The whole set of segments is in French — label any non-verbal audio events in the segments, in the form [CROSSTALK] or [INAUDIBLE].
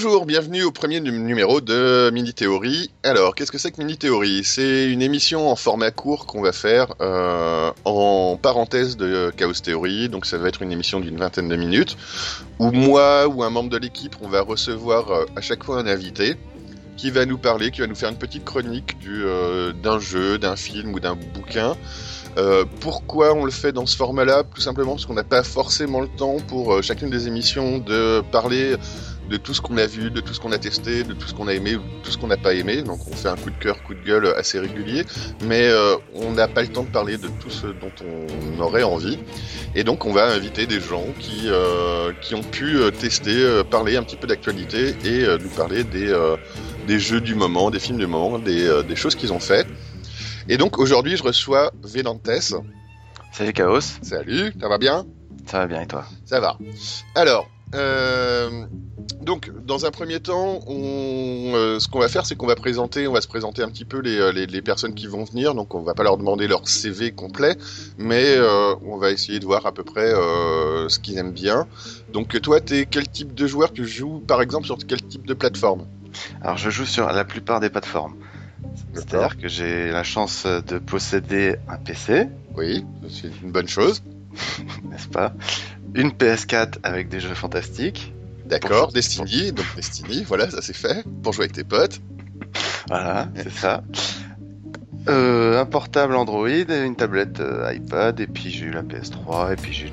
Bonjour, bienvenue au premier numéro de Mini Théorie. Alors, qu'est-ce que c'est que Mini Théorie C'est une émission en format court qu'on va faire euh, en parenthèse de Chaos Theory. Donc, ça va être une émission d'une vingtaine de minutes où moi ou un membre de l'équipe, on va recevoir euh, à chaque fois un invité qui va nous parler, qui va nous faire une petite chronique du, euh, d'un jeu, d'un film ou d'un bouquin. Pourquoi on le fait dans ce format-là? Tout simplement parce qu'on n'a pas forcément le temps pour chacune des émissions de parler de tout ce qu'on a vu, de tout ce qu'on a testé, de tout ce qu'on a aimé, de tout ce qu'on n'a pas aimé. Donc on fait un coup de cœur, coup de gueule assez régulier, mais euh, on n'a pas le temps de parler de tout ce dont on aurait envie. Et donc on va inviter des gens qui, euh, qui ont pu euh, tester, parler un petit peu d'actualité et nous parler des, des jeux du moment, des films du moment, des, des choses qu'ils ont fait. Et donc aujourd'hui je reçois Védantes. Salut Chaos. Salut, ça va bien? Ça va bien et toi? Ça va. Alors, euh, donc, dans un premier temps, on, euh, ce qu'on va faire, c'est qu'on va présenter, on va se présenter un petit peu les, euh, les, les, personnes qui vont venir. Donc, on va pas leur demander leur CV complet, mais euh, on va essayer de voir à peu près euh, ce qu'ils aiment bien. Donc, toi, t'es quel type de joueur? Tu joues, par exemple, sur quel type de plateforme? Alors, je joue sur la plupart des plateformes. C'est-à-dire que j'ai la chance de posséder un PC. Oui, c'est une bonne chose. [LAUGHS] N'est-ce pas? Une PS4 avec des jeux fantastiques. D'accord, Destiny, donc Destiny, voilà, ça c'est fait, pour jouer avec tes potes. Voilà, c'est ça. Euh, un portable Android, une tablette euh, iPad, et puis j'ai eu la PS3, et puis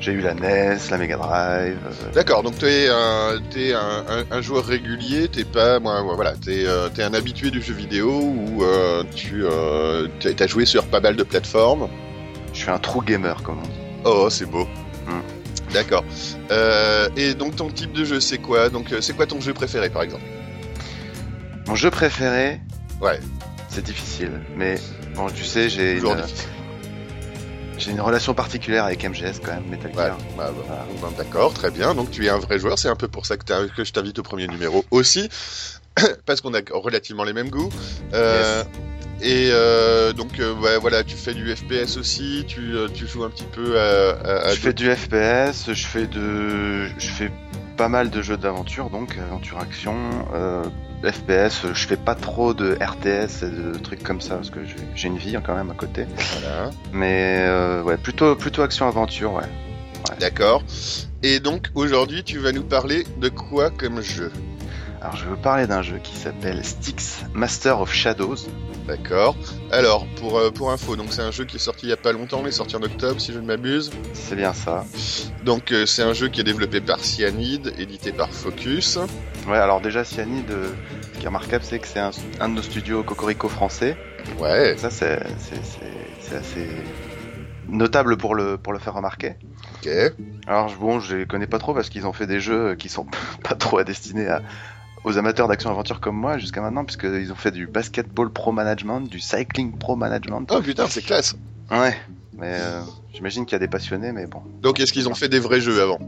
j'ai eu la NES, la Mega Drive. Euh... D'accord, donc tu es, un, es un, un, un, joueur régulier, t'es pas, moi, voilà, t'es es un habitué du jeu vidéo ou euh, tu as joué sur pas mal de plateformes. Je suis un true gamer, comme on dit. Oh, c'est beau. Mm. D'accord. Euh, et donc ton type de jeu, c'est quoi? Donc c'est quoi ton jeu préféré, par exemple? Mon jeu préféré? Ouais. C'est difficile, mais bon, tu sais, j'ai une... J'ai une relation particulière avec MGS quand même, Metal Gear. Ouais, bah, bah, voilà. D'accord, très bien. Donc tu es un vrai joueur. C'est un peu pour ça que, que je t'invite au premier numéro aussi, [COUGHS] parce qu'on a relativement les mêmes goûts. Euh, yes. Et euh, donc euh, voilà, tu fais du FPS aussi, tu, euh, tu joues un petit peu à. à, à je fais du FPS, je fais de, je fais pas mal de jeux d'aventure, donc aventure action, euh, FPS. Je fais pas trop de RTS et de trucs comme ça parce que j'ai une vie quand même à côté. Voilà. Mais euh, ouais, plutôt plutôt action aventure, ouais. ouais. D'accord. Et donc aujourd'hui, tu vas nous parler de quoi comme jeu? Alors je veux parler d'un jeu qui s'appelle Styx Master of Shadows. D'accord. Alors pour euh, pour info, donc c'est un jeu qui est sorti il y a pas longtemps, il est sorti en octobre si je ne m'abuse. C'est bien ça. Donc euh, c'est un jeu qui est développé par Cyanide, édité par Focus. Ouais, alors déjà Cyanide, euh, ce qui est remarquable, c'est que c'est un, un, de nos studios Cocorico français. Ouais. Ça c'est c'est assez notable pour le pour le faire remarquer. Ok. Alors bon, je les connais pas trop parce qu'ils ont fait des jeux qui sont [LAUGHS] pas trop destinés à aux amateurs d'action-aventure comme moi jusqu'à maintenant, puisqu'ils ont fait du basketball pro management, du cycling pro management. Oh putain, c'est classe! Ouais, mais euh, j'imagine qu'il y a des passionnés, mais bon. Donc est-ce qu'ils ont fait des vrais jeux avant?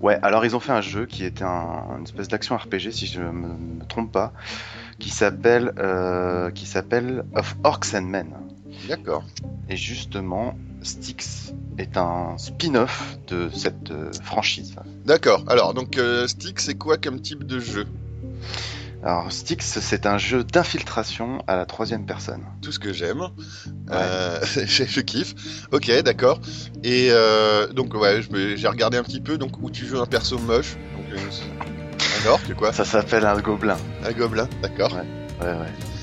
Ouais, alors ils ont fait un jeu qui était un, une espèce d'action RPG, si je me, me trompe pas, qui s'appelle euh, qui s'appelle Of Orcs and Men. D'accord. Et justement, Styx est un spin-off de cette euh, franchise. D'accord. Alors, donc euh, Styx, c'est quoi comme type de jeu? Alors Styx, c'est un jeu d'infiltration à la troisième personne. Tout ce que j'aime. Ouais. Euh, [LAUGHS] je, kiffe. Ok, d'accord. Et euh, donc ouais, j'ai regardé un petit peu. Donc où tu joues un perso moche, donc un orc quoi. Ça s'appelle un gobelin. Un gobelin, d'accord. Ouais, ouais, ouais.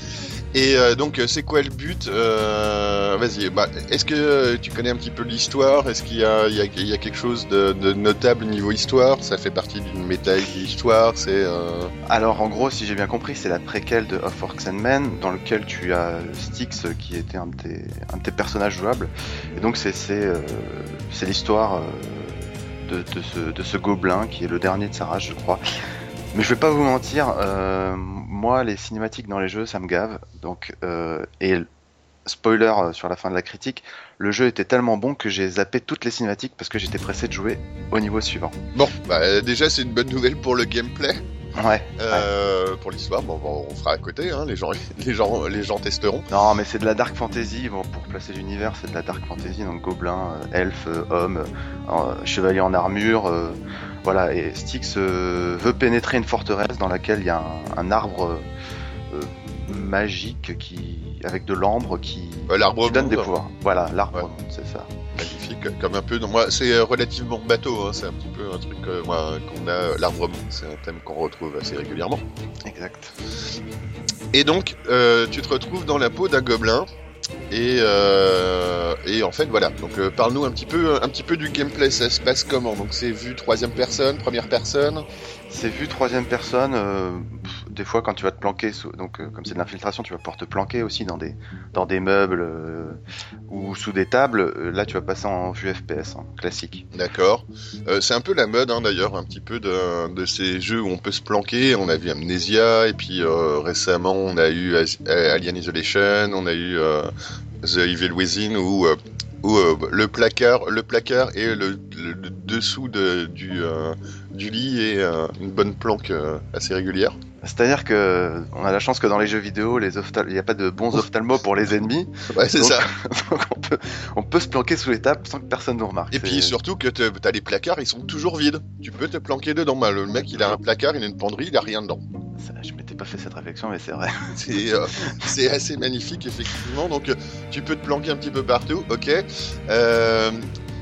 Et euh, donc, c'est quoi le but euh, Vas-y, bah, est-ce que tu connais un petit peu l'histoire? Est-ce qu'il y, y, y a, quelque chose de, de, notable niveau histoire? Ça fait partie d'une méta histoire C'est euh... alors en gros, si j'ai bien compris, c'est la préquelle de Of Orcs and Men, dans lequel tu as Styx qui était un de tes, un de tes personnages jouables. Et donc c'est euh, l'histoire de, de, ce, de ce gobelin qui est le dernier de sa race, je crois. Mais je vais pas vous mentir, euh, les cinématiques dans les jeux ça me gave. Donc euh, et spoiler sur la fin de la critique, le jeu était tellement bon que j'ai zappé toutes les cinématiques parce que j'étais pressé de jouer au niveau suivant. Bon, bah déjà c'est une bonne nouvelle pour le gameplay. Ouais. Euh, ouais. Pour l'histoire, bon, bon, on fera à côté. Hein, les gens, [LAUGHS] les gens, les gens testeront. Non, mais c'est de la dark fantasy. Bon, pour placer l'univers, c'est de la dark fantasy. Donc gobelin, euh, elfe, homme, euh, chevalier en armure Voilà, et Styx euh, veut pénétrer une forteresse dans laquelle il y a un, arbre euh, magique qui, avec de l'ambre qui, l'arbre donne des pouvoirs. Voilà, l'arbre, c'est ça. Magnifique, comme un peu. moi, c'est relativement bateau. Hein, c'est un petit peu un truc qu'on a. L'arbre c'est un thème qu'on retrouve assez régulièrement. Exact. Et donc, tu te retrouves dans la peau d'un gobelin et, euh, et en fait voilà. Donc euh, parle-nous un petit peu un petit peu du gameplay. Ça se passe comment? Donc c'est vu troisième personne, première personne? C'est vu troisième personne. Euh, des fois, quand tu vas te planquer, donc euh, comme c'est de l'infiltration, tu vas pouvoir te planquer aussi dans des dans des meubles euh, ou sous des tables. là, tu vas passer en vue FPS hein, classique. D'accord. c'est un peu la mode hein, d'ailleurs, un petit peu de, ces jeux où on peut se planquer. On a vu Amnesia et puis récemment on a eu Alien Isolation, on a eu The Evil Within où où le placard, le placard et le, dessous de, du, du lit et une bonne planque assez régulière. C'est-à-dire que on a la chance que dans les jeux vidéo, les il n'y a pas de bons ophtalmos pour les ennemis. Ouais, c'est ça. [LAUGHS] donc on peut, on peut se planquer sous les tables sans que personne nous remarque. Et puis surtout que tu as les placards, ils sont toujours vides. Tu peux te planquer dedans. Bah, le mec, il a un placard, il a une penderie, il a rien dedans. Ça, je m'étais pas fait cette réflexion, mais c'est vrai. [LAUGHS] Euh, c'est assez magnifique, effectivement. Donc, euh, tu peux te planquer un petit peu partout. Ok. Euh,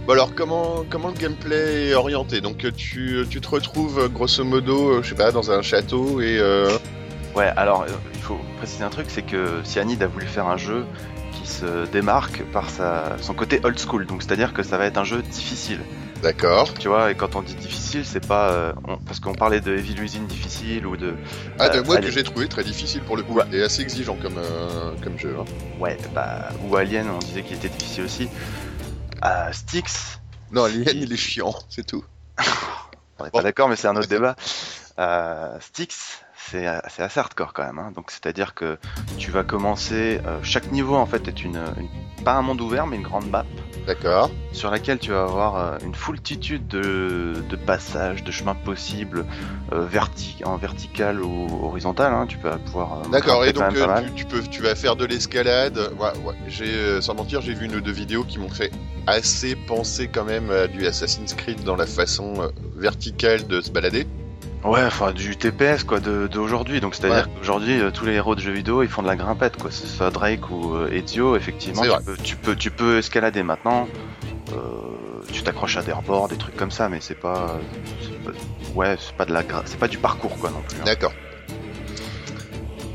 Bon alors comment comment le gameplay est orienté? Donc tu, tu te retrouves grosso modo, je sais pas, dans un château et euh... Ouais, alors il faut préciser un truc, c'est que Cyanide a voulu faire un jeu qui se démarque par sa, son côté old school, donc c'est-à-dire que ça va être un jeu difficile. D'accord. Tu vois, et quand on dit difficile, c'est pas euh, parce qu'on parlait de Evil Within difficile ou de. Ah, de euh, moi que j'ai trouvé très difficile pour le coup, et assez exigeant comme euh, comme jeu. Hein. Ouais, bah ou Alien, on disait qu'il était difficile aussi. Euh, Styx. Non, Alien, il est chiant, c'est tout. On n'est pas d'accord, mais c'est un autre [LAUGHS] débat. Euh, Styx, c'est assez hardcore quand même. Hein. Donc, c'est-à-dire que tu vas commencer. Euh, chaque niveau, en fait, est une, pas un monde ouvert, mais une grande map. D'accord. Sur laquelle tu vas avoir euh, une foultitude de, de passages, de chemins possibles, euh, en vertical ou horizontal. Hein. Tu peux pouvoir. D'accord. Et donc, tu, peux, tu vas faire de l'escalade. Ouais, ouais. J'ai, sans mentir, j'ai vu une ou deux vidéos qui m'ont fait assez penser quand même à du Assassin's Creed dans la façon verticale de se balader. Ouais, enfin du TPS quoi d'aujourd'hui. Donc c'est-à-dire qu'aujourd'hui euh, tous les héros de jeux vidéo ils font de la grimpette quoi. Que ce soit Drake ou euh, Ezio, effectivement, tu peux, tu peux, escalader maintenant. Euh, tu t'accroches à des rebords, des trucs comme ça, mais c'est pas, ouais, c'est pas de la, c'est pas du parcours quoi non plus. Hein. D'accord.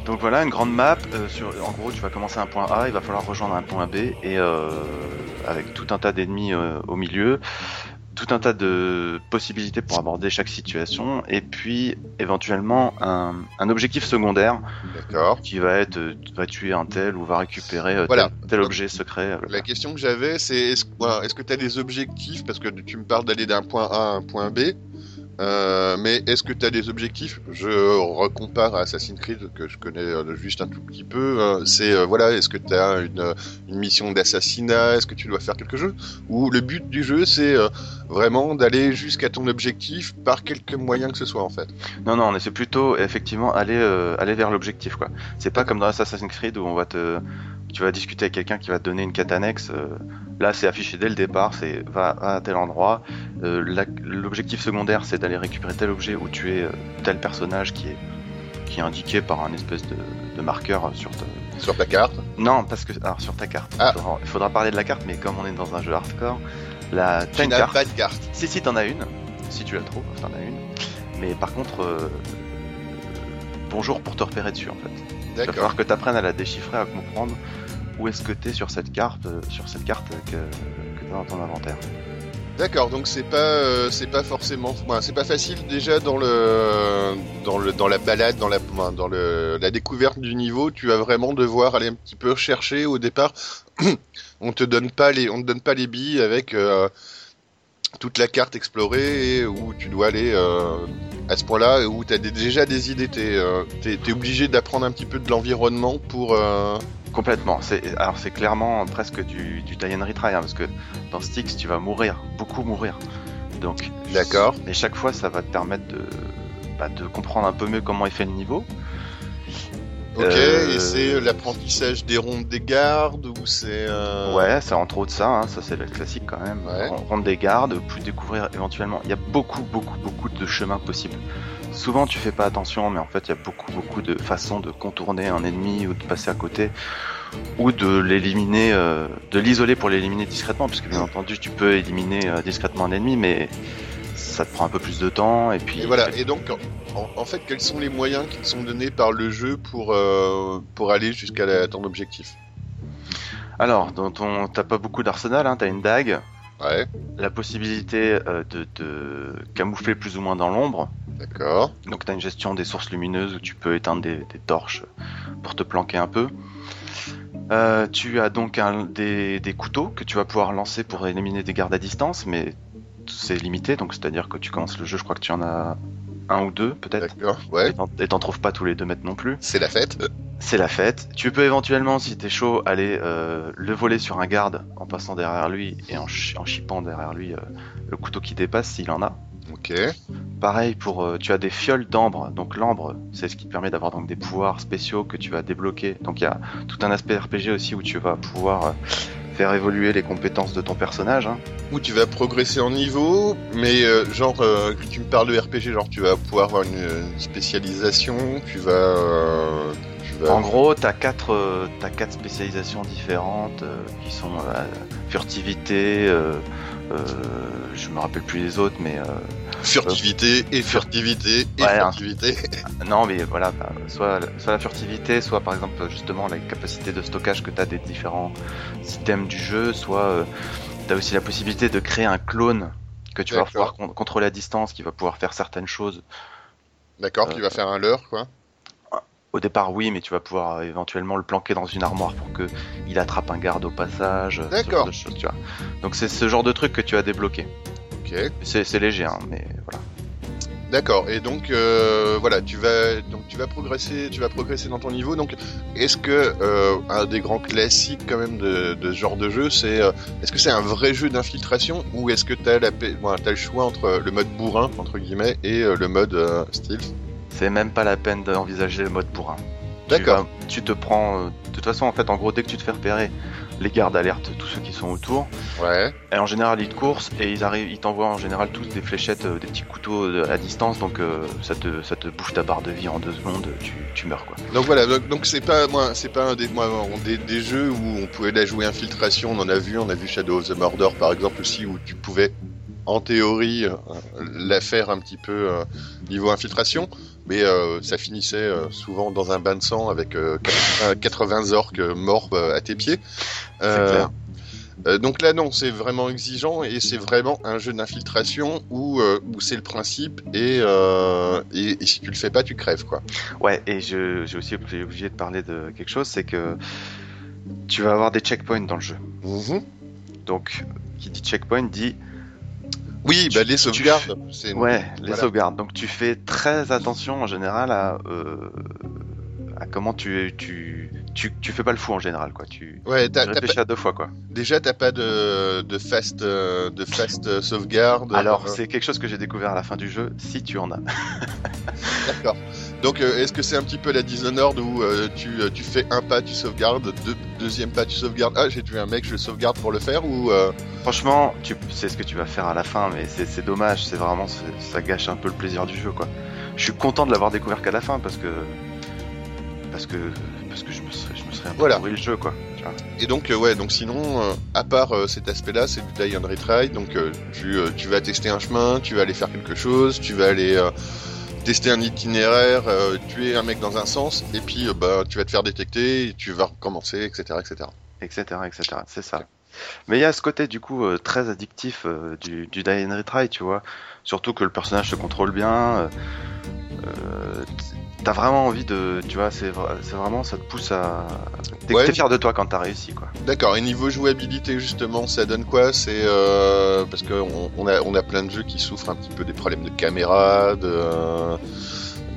Donc voilà, une grande map. Euh, sur, en gros, tu vas commencer à un point A, il va falloir rejoindre un point B, et euh, avec tout un tas d'ennemis au milieu tout un tas de possibilités pour aborder chaque situation, et puis éventuellement un, un objectif secondaire qui va être va tuer un tel ou va récupérer euh, tel, objet secret. Euh, La question que j'avais, c'est est-ce est que tu as des objectifs, parce que tu me parles d'aller d'un point A à un point B, euh, mais est-ce que tu as des objectifs? Je recompare à Assassin's Creed que je connais euh, juste un tout petit peu. Euh, c'est voilà, est-ce que tu as une, une mission d'assassinat? Est-ce que tu dois faire quelque chose Ou le but du jeu c'est vraiment d'aller jusqu'à ton objectif par quelque moyen que ce soit en fait? Non non, c'est plutôt effectivement aller aller vers l'objectif quoi. C'est pas comme dans Assassin's Creed où on va te tu vas discuter avec quelqu'un qui va te donner une quête annexe. Euh, là, c'est affiché dès le départ, c'est va à tel endroit. Euh, l'objectif secondaire, c'est d'aller récupérer tel objet ou tuer euh, tel personnage qui est qui est indiqué par un espèce de, marqueur sur ta... sur ta carte. Non, parce que alors sur ta carte. Ah. Il, faudra, parler de la carte, mais comme on est dans un jeu hardcore, la tu n'as pas de carte. Si si, t'en as une. Si tu la trouves, t'en as une. Mais par contre, bonjour pour te repérer dessus en fait. Il va falloir que tu apprennes à la déchiffrer, à comprendre où est-ce que tu es sur cette carte, euh, sur cette carte que, que tu as dans ton inventaire. D'accord, donc c'est pas euh, c'est pas forcément c'est pas facile déjà dans le dans le dans la balade, dans la dans le la découverte du niveau, tu vas vraiment devoir aller un petit peu chercher au départ. [CLEARS THROAT] on te donne pas les on te donne pas les billes avec euh, toute la carte explorée et où tu dois aller euh, à ce point-là où tu as déjà des idées. Tu es, euh, obligé d'apprendre un petit peu de l'environnement pour. Euh, Complètement. Alors c'est clairement presque du, du tie and retry hein, parce que dans Styx tu vas mourir, beaucoup mourir. Donc. D'accord. Mais chaque fois ça va te permettre de, bah, de comprendre un peu mieux comment est fait le niveau. Ok, Euh, et c'est l'apprentissage des rondes des gardes ou c'est. euh, Ouais, c'est entre autres ça, hein, ça c'est le classique quand même. Ouais. On rentre des gardes, puis découvrir éventuellement. Il y a beaucoup, beaucoup, beaucoup de chemins possibles. Souvent tu fais pas attention, mais en fait il y a beaucoup, beaucoup de façons de contourner un ennemi ou de passer à côté, ou de l'éliminer, euh, de l'isoler pour l'éliminer discrètement, puisque bien entendu tu peux éliminer euh, discrètement un ennemi, mais ça te prend un peu plus de temps, et puis Et voilà, et donc en, en fait, quels sont les moyens qui te sont donnés par le jeu pour, euh, pour aller jusqu'à ton objectif? Alors, dans ton, t'as pas beaucoup d'arsenal, hein, t'as une dague, Ouais, la possibilité euh, de camoufler plus ou moins dans l'ombre. d'accord. Donc tu as une gestion des sources lumineuses où tu peux éteindre des, des torches pour te planquer un peu. Euh, tu as donc un- des, des couteaux que tu vas pouvoir lancer pour éliminer des gardes à distance, mais c'est limité, donc c'est-à-dire que tu commences le jeu, je crois que tu en as un ou deux peut-être, D'accord, ouais. et t'en- trouves pas tous les deux mètres non plus. C'est la fête. C'est la fête. Tu peux éventuellement, si t'es chaud, aller euh, le voler sur un garde en passant derrière lui et en, chippant derrière lui euh, le couteau qui dépasse s'il en a. Ok. Pareil pour, euh, tu as des fioles d'ambre. Donc l'ambre, c'est ce qui te permet d'avoir donc des pouvoirs spéciaux que tu vas débloquer. Donc il y a tout un aspect RPG aussi où tu vas pouvoir euh, faire évoluer les compétences de ton personnage. hein. Où tu vas progresser en niveau, mais euh, genre, euh, que tu me parles de RPG, genre tu vas pouvoir avoir une, une spécialisation, tu vas. tu vas... En gros, t'as quatre, t'as quatre spécialisations différentes qui sont euh, furtivité. Euh, euh, je me rappelle plus les autres, mais euh, Furtivité et furtivité et Ouais, furtivité. [LAUGHS] Non, mais voilà, bah, soit, soit la furtivité, soit par exemple justement la capacité de stockage que tu as des différents items du jeu, soit tu as aussi la possibilité de créer un clone que tu vas pouvoir con- contrôler à distance, qui va pouvoir faire certaines choses. D'accord, qui va faire un leurre, quoi. Au départ, oui, mais tu vas pouvoir euh, éventuellement le planquer dans une armoire pour que il attrape un garde au passage. D'accord. tu vois. Donc c'est ce genre de truc que tu as débloqué. Ok. C'est léger, hein, mais voilà. D'accord. Et donc euh, voilà, tu vas donc tu vas progresser, tu vas progresser dans ton niveau. Donc est-ce que euh, un des grands classiques quand même de, de ce genre de jeu, c'est euh, est-ce que c'est un vrai jeu d'infiltration ou est-ce que t'as la pa- bon, t'as le choix entre le mode bourrin entre guillemets et le mode stealth? C'est même pas la peine d'envisager le mode bourrin. Tu D'accord. Tu, te prends. euh, De toute façon, en fait, en gros, dès que tu te fais repérer, les gardes alertent tous ceux qui sont autour. Ouais. Et en général, ils te coursent et ils arrivent, ils t'envoient en général tous des fléchettes, euh, des petits couteaux de- à distance. Donc euh, ça te, ça te bouffe ta barre de vie en deux secondes. Tu, tu meurs quoi. Donc voilà, donc c'est pas moi, c'est pas un des, moi, on- des des jeux où on pouvait la jouer infiltration. On en a vu, on a vu Shadow of the Mordor par exemple aussi où tu pouvais en théorie euh, la faire un petit peu euh, niveau infiltration, mais euh, ça finissait euh, souvent dans un bain de sang avec euh, 80, 80 orques euh, morts euh, à tes pieds. Euh, clair. euh, donc là non, c'est vraiment exigeant et c'est vraiment un jeu d'infiltration où, euh, où c'est le principe et, euh, et, et si tu le fais pas, tu crèves quoi. Ouais. Et j'ai aussi obligé de parler de quelque chose, c'est que tu vas avoir des checkpoints dans le jeu. Mhm. Donc, qui dit checkpoint dit Oui, Tu- bah les tu sauvegardes. c'est Ouais, les Voilà. sauvegardes. Donc tu fais très attention en général à, euh, à comment tu, tu, tu, tu fais pas le fou en général, quoi. Tu, Ouais, tu réfléchis pas- à deux fois, quoi. déjà t'as pas de, de fast, euh, de fast euh, sauvegarde. Alors euh, c'est quelque chose que j'ai découvert à la fin du jeu, si tu en as. [LAUGHS] D'accord. Donc euh, est-ce que c'est un petit peu la Dishonored où euh, tu, tu fais un pas, tu sauvegardes, deux, deuxième pas, tu sauvegardes. Ah, j'ai tué un mec, je le sauvegarde pour le faire ou Franchement, tu sais ce que tu vas faire à la fin, mais c'est dommage. C'est vraiment, ça gâche un peu le plaisir du jeu, quoi. Je suis content de l'avoir découvert qu'à la fin parce que parce que parce que je un peu Voilà. pourri le jeu, quoi. Et donc, euh, ouais, donc sinon, euh, à part euh, cet aspect-là, c'est du die and retry. Donc, euh, tu, euh, tu vas tester un chemin, tu vas aller faire quelque chose, tu vas aller euh, tester un itinéraire, euh, tuer un mec dans un sens, et puis euh, bah, tu vas te faire détecter, et tu vas recommencer, etc., etc. etc., etc. C'est ça. Mais il y a ce côté du coup euh, très addictif euh, du, du Die and Retry, tu vois. Surtout que le personnage se contrôle bien. Euh, t'as vraiment envie de, tu vois, c'est vra- c'est vraiment ça te pousse à. T'es Ouais. t'es fier de toi quand t'as réussi, quoi. D'accord. Et niveau jouabilité, justement, ça donne quoi? C'est euh, parce que on, a on a plein de jeux qui souffrent un petit peu des problèmes de caméra, de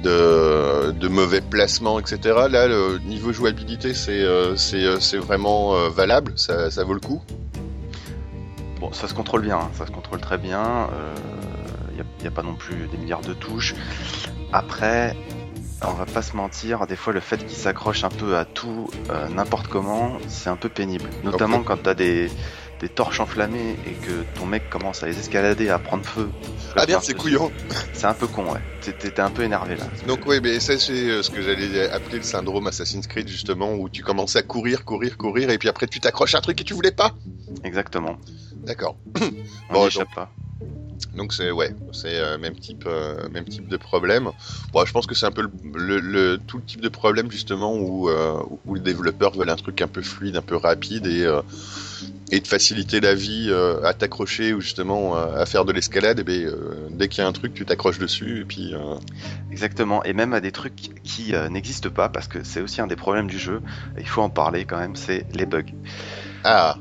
de, de mauvais placements, etc. Là, le niveau jouabilité, c'est euh, c'est euh, c'est vraiment euh, valable? Ça ça vaut le coup? Bon, ça se contrôle bien, hein, ça se contrôle très bien. Il n'y a pas non plus des milliards de touches. Après, on va pas se mentir, des fois le fait qu'il s'accroche un peu à tout, euh, n'importe comment, c'est un peu pénible. Notamment quand t'as des, des torches enflammées et que ton mec commence à les escalader, à prendre feu. Ah bien, Enfin, c'est couillon. C'est un peu con, ouais. T'es un peu énervé là. Donc oui, mais ça c'est euh, ce que j'allais appeler le syndrome Assassin's Creed justement, où tu commences à courir, courir, courir, et puis après tu t'accroches à un truc que tu voulais pas. Exactement. D'accord. On Bon, échappe pas. Donc c'est ouais, c'est euh, même type, euh, même type de problème. Bon, je pense que c'est un peu le, le- le- tout le type de problème justement où, euh, où les développeurs veulent un truc un peu fluide, un peu rapide et euh, et de faciliter la vie à t'accrocher ou justement à faire de l'escalade. Et ben dès qu'il y a un truc, tu t'accroches dessus et puis Exactement. Et même à des trucs qui n'existent pas, parce que c'est aussi un des problèmes du jeu, il faut en parler quand même, c'est les bugs. ah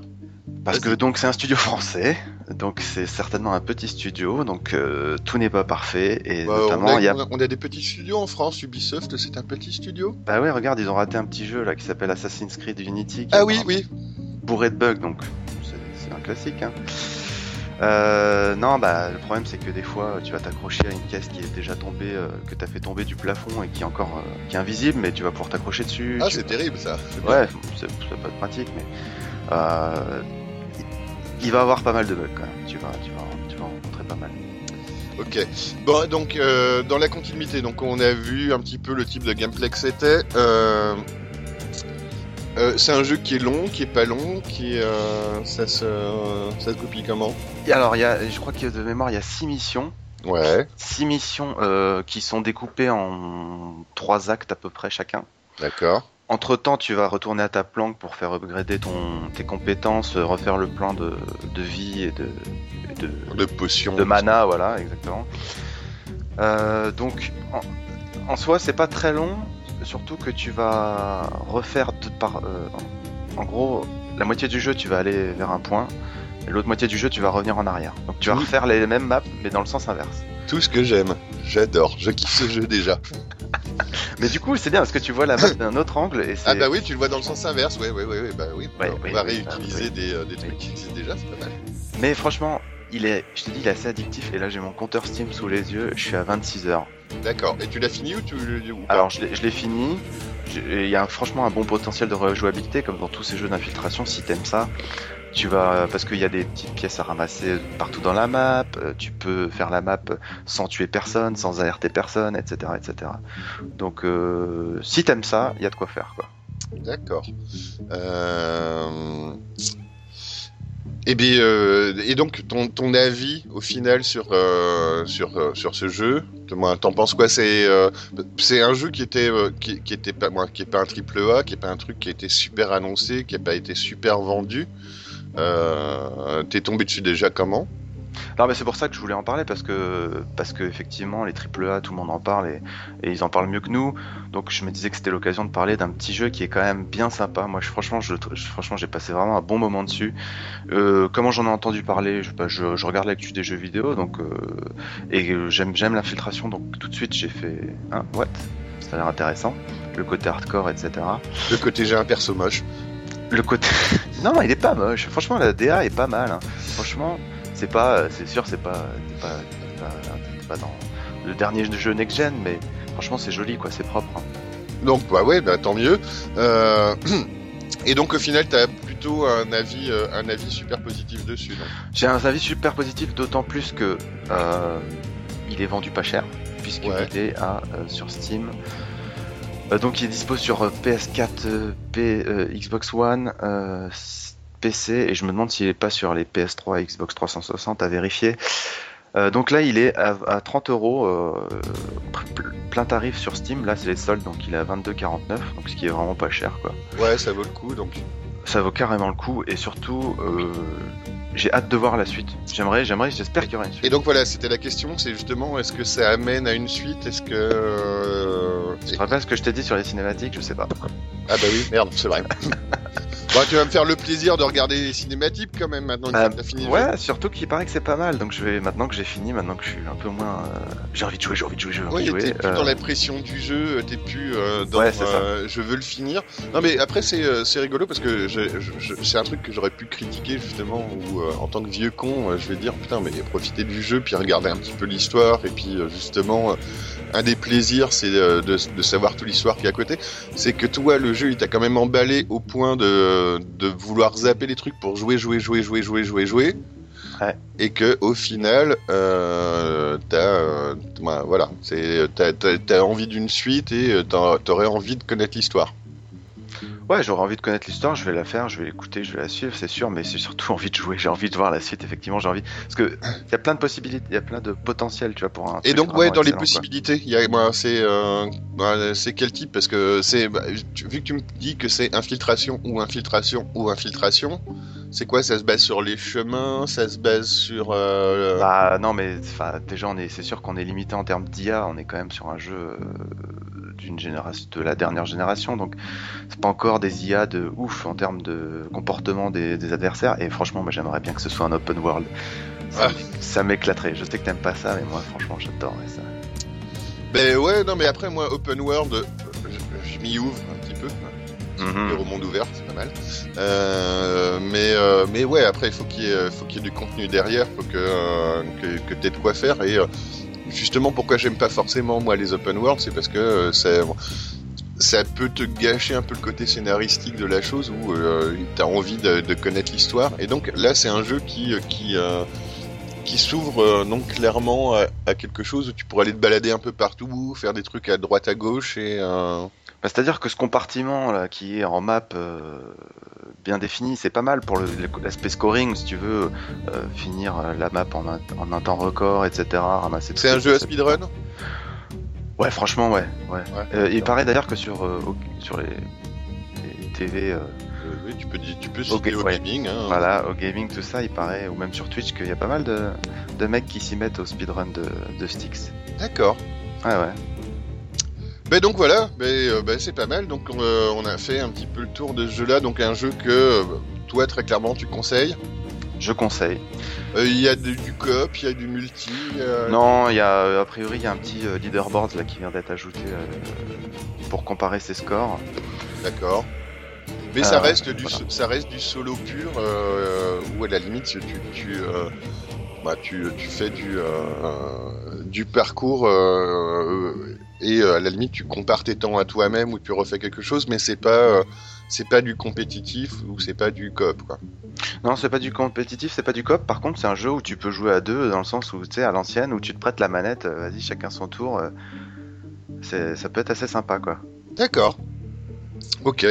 Parce que donc c'est un studio français, donc c'est certainement un petit studio, donc euh, tout n'est pas parfait, et bah, on, notamment a, il y a... on a des petits studios en France. Ubisoft, c'est un petit studio. Bah ouais, regarde, ils ont raté un petit jeu là qui s'appelle Assassin's Creed Unity. qui Ah oui, oui. Bourré de bugs, donc c'est un classique. Hein. Euh, non, bah le problème c'est que des fois tu vas t'accrocher à une caisse qui est déjà tombée, euh, que t'as fait tomber du plafond et qui est encore euh, qui est invisible, mais tu vas pouvoir t'accrocher dessus. Ah, c'est vas- terrible ça. Ouais, c'est être pratique, mais il- va avoir pas mal de bugs quand même. Tu vas, tu vas, tu vas en rencontrer pas mal. Ok. Bon, donc euh, dans la continuité, donc on a vu un petit peu le type de gameplay que c'était. Euh, euh, c'est un jeu qui est long, qui est pas long, qui ça se ça se copie comment? Et alors, il y a, je crois que de mémoire, il y a six missions. Ouais. Six missions qui sont découpées en trois actes à peu près chacun. D'accord. Entre temps, tu vas retourner à ta planque pour faire upgrader ton, tes compétences, euh, refaire le plan de, de vie et de, et de, De potions. de mana, voilà, exactement. Euh, donc, en, en soi, c'est pas très long, surtout que tu vas refaire de par. euh, en, en gros, la moitié du jeu, tu vas aller vers un point, et l'autre moitié du jeu, tu vas revenir en arrière. Donc, tu vas Oui. refaire les mêmes maps, mais dans le sens inverse. Tout ce que j'aime. J'adore. Je kiffe ce jeu déjà. Mais du coup, c'est bien parce que tu vois la map d'un autre angle, et. Ah bah oui, tu le vois dans le sens inverse. Ouais, ouais, ouais, ouais bah oui. Ouais, on oui, va réutiliser des, euh, des trucs qui existent déjà, c'est pas mal. Mais franchement, il est, je te dis, il est assez addictif, et là, j'ai mon compteur Steam sous les yeux, je suis à 26 heures. D'accord. Et tu l'as fini ou tu ou pas? Alors je l'ai fini. Il y a franchement un bon potentiel de rejouabilité, comme dans tous ces jeux d'infiltration. Si t'aimes ça, tu vas parce qu'il y a des petites pièces à ramasser partout dans la map. euh, Tu peux faire la map sans tuer personne, sans alerter personne, etc., etc. Donc euh, si t'aimes ça, il y a de quoi faire. D'accord. Euh... Et, bien, et donc, ton, ton avis au final sur, sur, sur ce jeu, t'en penses quoi? C'est c'est un jeu qui était, qui, était pas, moi, qui est pas un triple A, qui est pas un truc qui a été super annoncé, qui a pas été super vendu. Euh, T'es tombé dessus déjà comment? Non, mais c'est pour ça que je voulais en parler parce que parce que effectivement les AAA tout le monde en parle et, et ils en parlent mieux que nous. Donc je me disais que c'était l'occasion de parler d'un petit jeu qui est quand même bien sympa. Moi, je, franchement, je, je- franchement, j'ai passé vraiment un bon moment dessus. Euh, comment j'en ai entendu parler? Je, bah, je, je regarde l'actu des jeux vidéo, donc euh, et j'aime j'aime l'infiltration, donc tout de suite j'ai fait hein, what? Ça a l'air intéressant. Le côté hardcore, etc. Le côté j'ai un perso moche. Le côté. [LAUGHS] non, il est pas moche. Franchement, la DA est pas mal. hein. Franchement, c'est pas. C'est sûr, c'est pas. C'est pas, c'est pas, c'est pas dans le dernier jeu next-gen, mais franchement, c'est joli, quoi. C'est propre. hein. Donc, bah ouais, bah, tant mieux. Euh... [CLEARS THROAT] Et donc, au final, t'as plutôt un avis, euh, un avis super positif dessus. donc. J'ai un avis super positif, d'autant plus que euh, il est vendu pas cher, puisqu'il Ouais. est à euh, sur Steam. Euh, donc, il est dispo sur euh, PS4, euh, P, Xbox One, PC, et je me demande s'il est pas sur les PS3 et Xbox 360 à vérifier. Euh, donc là, il est à, à 30 euros, pl- plein tarif sur Steam. Là, c'est les soldes, donc il est à 22,49, donc ce qui est vraiment pas cher, quoi. Ouais, ça vaut le coup. Donc, Ça vaut carrément le coup, et surtout, euh, j'ai hâte de voir la suite. J'aimerais, j'aimerais, j'espère qu'il y aura une suite. Et donc voilà, c'était la question, c'est justement est-ce que ça amène à une suite? Est-ce que... euh, Tu te ce que je t'ai dit sur les cinématiques Je sais pas. Ah bah oui, merde, c'est vrai. [LAUGHS] Bah, tu vas me faire le plaisir de regarder les cinématiques quand même maintenant que t'as fini. ouais, surtout qu'il paraît que c'est pas mal. Donc je vais maintenant que j'ai fini, maintenant que je suis un peu moins, euh, j'ai envie de jouer, j'ai envie de jouer, j'ai envie Ouais, de t'es jouer. plus euh, dans la pression du jeu, t'es plus euh, dans Ouais, euh, je veux le finir. Non mais après c'est euh, c'est rigolo parce que c'est un truc que j'aurais pu critiquer justement où euh, en tant que vieux con euh, je vais dire putain mais profiter du jeu puis regarder un petit peu l'histoire et puis euh, justement euh, un des plaisirs c'est euh, de, de savoir toute l'histoire qui est à côté c'est que toi le jeu il t'a quand même emballé au point de, de vouloir zapper les trucs pour jouer jouer jouer jouer jouer jouer jouer. Ouais. et que au final euh, t'as euh, bah, voilà. C'est t'as, t'as, t'as envie d'une suite et euh, t'aurais envie de connaître l'histoire Ouais, j'aurais envie de connaître l'histoire, je vais la faire, je vais l'écouter, je vais la suivre, c'est sûr, mais c'est surtout [LAUGHS] envie de jouer, j'ai envie de voir la suite, effectivement, j'ai envie. Parce que il y a plein de possibilités, il y a plein de potentiel, tu vois, pour un. et donc ouais dans les possibilités il y a moi c'est euh, bah, c'est quel type? Parce que c'est bah, tu- vu que tu me dis que c'est infiltration ou infiltration ou infiltration c'est quoi? Ça se base sur les chemins ça se base sur euh, Bah non, mais enfin, déjà, on est, c'est sûr qu'on est limité en termes d'IA, on est quand même sur un jeu euh, d'une génération, de la dernière génération, donc c'est pas encore des IA de ouf en termes de comportement des, des adversaires. Et franchement, moi, j'aimerais bien que ce soit un open world. Ça, Ah. ça m'éclaterait. Je sais que t'aimes pas ça, mais moi, franchement, j'adorerais ça. ben ouais non mais après moi open world euh, je, je m'y ouvre un petit peu Mhm. au monde ouvert, c'est pas mal. Euh, mais euh, mais ouais, après il faut qu'il y ait y du contenu derrière, faut que euh, que, que t'aies de quoi faire. Et justement, pourquoi j'aime pas forcément moi les open world, c'est parce que euh, ça peut te gâcher un peu le côté scénaristique de la chose où euh, t'as envie de, connaître l'histoire. Et donc là, c'est un jeu qui euh, s'ouvre donc clairement à, quelque chose où tu pourrais aller te balader un peu partout, faire des trucs à droite à gauche et Bah, C'est-à-dire que ce compartiment là qui est en map bien défini, c'est pas mal pour l'aspect scoring, si tu veux euh, finir euh, la map en un, en un temps record, etc. Ramasser c'est un jeu à speedrun. Ouais, franchement, ouais. ouais. Ouais. Euh, il paraît d'ailleurs que sur, sur les, les TV, oui, tu peux, tu peux au ouais. gaming. Hein. voilà, au gaming, tout ça, il paraît, ou même sur Twitch, qu'il y a pas mal de, de mecs qui s'y mettent au speedrun de, de Styx. D'accord. Ouais, ouais. Ben donc voilà, ben, euh, ben, c'est pas mal. Donc euh, on a fait un petit peu le tour de ce jeu-là. Donc un jeu que euh, toi très clairement tu conseilles. Je conseille. Euh, Il y a du, du coop, il y a du multi. euh, Non, il y a, a priori, il y a un petit euh, leaderboard là qui vient d'être ajouté euh, pour comparer ses scores. D'accord. Mais ça reste du voilà. so- ça reste du solo pur euh, où à la limite tu tu euh, bah, tu, tu fais du euh, du parcours euh, et euh, à la limite tu compares tes temps à toi-même ou tu refais quelque chose mais c'est pas euh, c'est pas du compétitif ou c'est pas du coop quoi. Non, c'est pas du compétitif, c'est pas du coop. Par contre, c'est un jeu où tu peux jouer à deux, dans le sens où, tu sais, à l'ancienne, où tu te prêtes la manette, euh, vas-y, chacun son tour. ça peut être assez sympa, quoi. D'accord. Ok.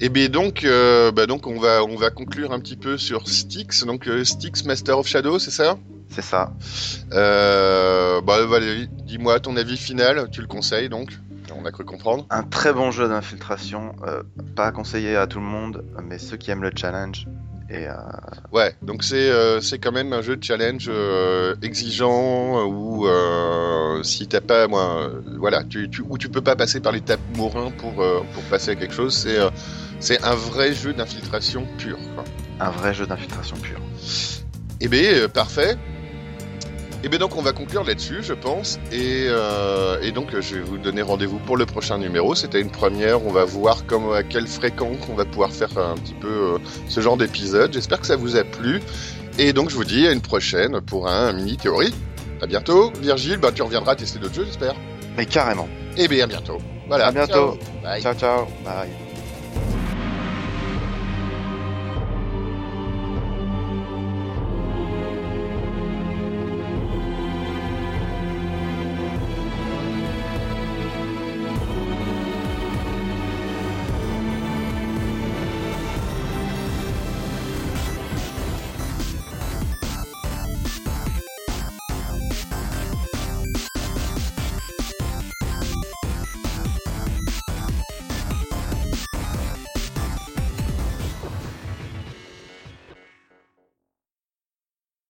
Et bien donc, euh, bah donc on va on va conclure un petit peu sur Styx. Donc euh, Styx Master of Shadow, c'est ça? C'est ça. euh, Bah Valérie, dis-moi ton avis final. Tu le conseilles donc On a cru comprendre. Un très bon jeu d'infiltration, euh, pas conseillé à tout le monde, mais ceux qui aiment le challenge. Et euh, Ouais. Donc c'est euh, c'est quand même un jeu de challenge exigeant où si t'as pas moi voilà tu, tu où tu peux pas passer par l'étape mourin pour pour passer à quelque chose. C'est c'est un vrai jeu d'infiltration pure. Quoi. un vrai jeu d'infiltration pure. Eh bien, parfait. Et bien donc on va conclure là-dessus, je pense. Et, euh, et donc je vais vous donner rendez-vous pour le prochain numéro. C'était une première. On va voir à quelle fréquence on va pouvoir faire un petit peu euh, ce genre d'épisode. J'espère que ça vous a plu. Et donc je vous dis à une prochaine pour un mini théorie. À bientôt, Virgile. Bah tu reviendras tester d'autres jeux, j'espère. Mais carrément. Et bien à bientôt. Voilà. À bientôt. Ciao. Bye. Ciao, ciao. Bye.